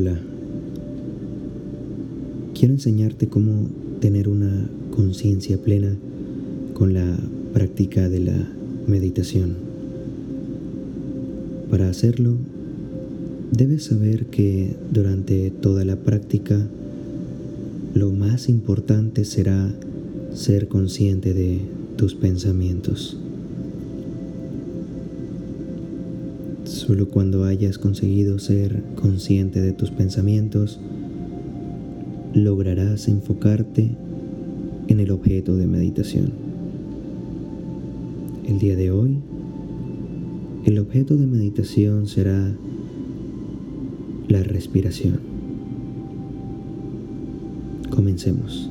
Hola, quiero enseñarte cómo tener una conciencia plena con la práctica de la meditación. Para hacerlo, debes saber que durante toda la práctica lo más importante será ser consciente de tus pensamientos. Solo cuando hayas conseguido ser consciente de tus pensamientos, lograrás enfocarte en el objeto de meditación. El día de hoy, el objeto de meditación será la respiración. Comencemos.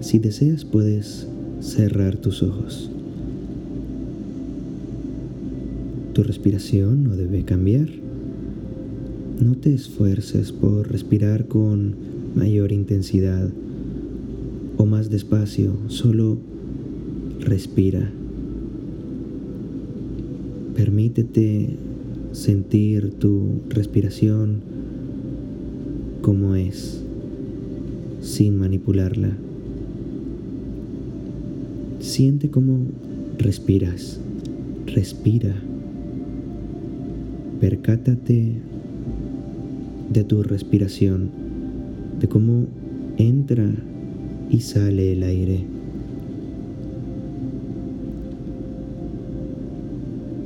Si deseas puedes cerrar tus ojos. Tu respiración no debe cambiar. No te esfuerces por respirar con mayor intensidad o más despacio, solo respira. Permítete sentir tu respiración como es, sin manipularla. Siente cómo respiras, respira. Percátate de tu respiración, de cómo entra y sale el aire.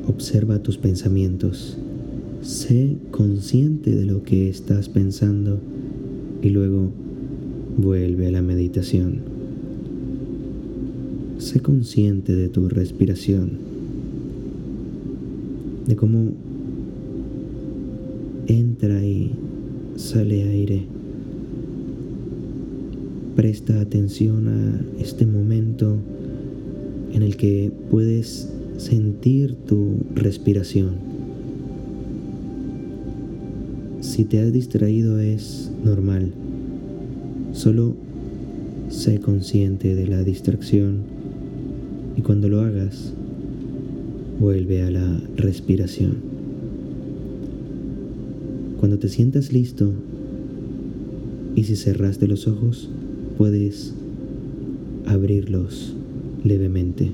Observa tus pensamientos. Sé consciente de lo que estás pensando y luego vuelve a la meditación. Sé consciente de tu respiración, de cómo entra y sale aire. Presta atención a este momento en el que puedes sentir tu respiración. Si te has distraído es normal. Solo sé consciente de la distracción y cuando lo hagas, vuelve a la respiración. Cuando te sientas listo y si cerraste los ojos, puedes abrirlos levemente.